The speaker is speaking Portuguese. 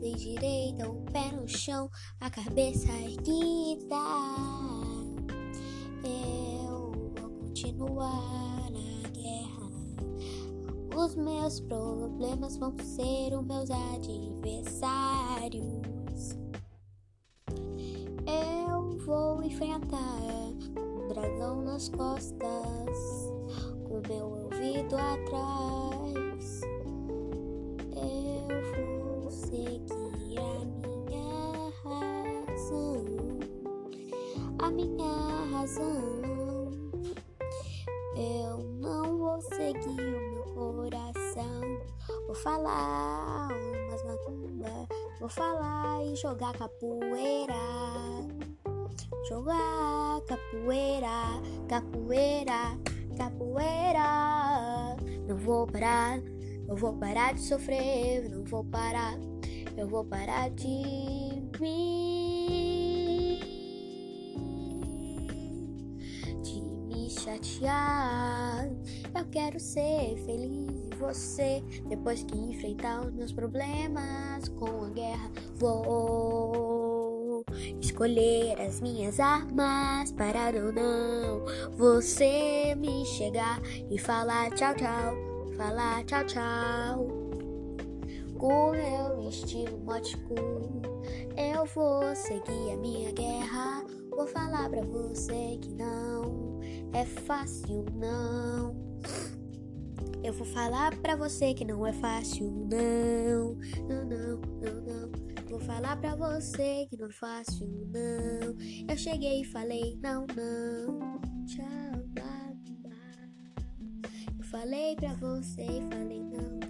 direita, o pé no chão, a cabeça erguida. Eu vou continuar na guerra. Os meus problemas vão ser os meus adversários. Eu vou enfrentar um dragão nas costas, com meu ouvido atrás. A minha razão. Eu não vou seguir o meu coração. Vou falar umas macumba, vou falar e jogar capoeira. Jogar capoeira, capoeira, capoeira. Não vou parar, eu vou parar de sofrer, não vou parar, eu vou parar de mim, chatear. Eu quero ser feliz e você, depois que enfrentar os meus problemas com a guerra, vou escolher as minhas armas para ou não você me chegar e falar tchau tchau, falar tchau tchau. Com meu estilo mótico, eu vou seguir a minha guerra. Vou falar pra você que não é fácil, não. Eu vou falar pra você que não é fácil, não. Não, não, não, não. Vou falar pra você que não é fácil, não. Eu cheguei e falei, não, não. Tchau, blá, blá. Eu falei pra você e falei, não.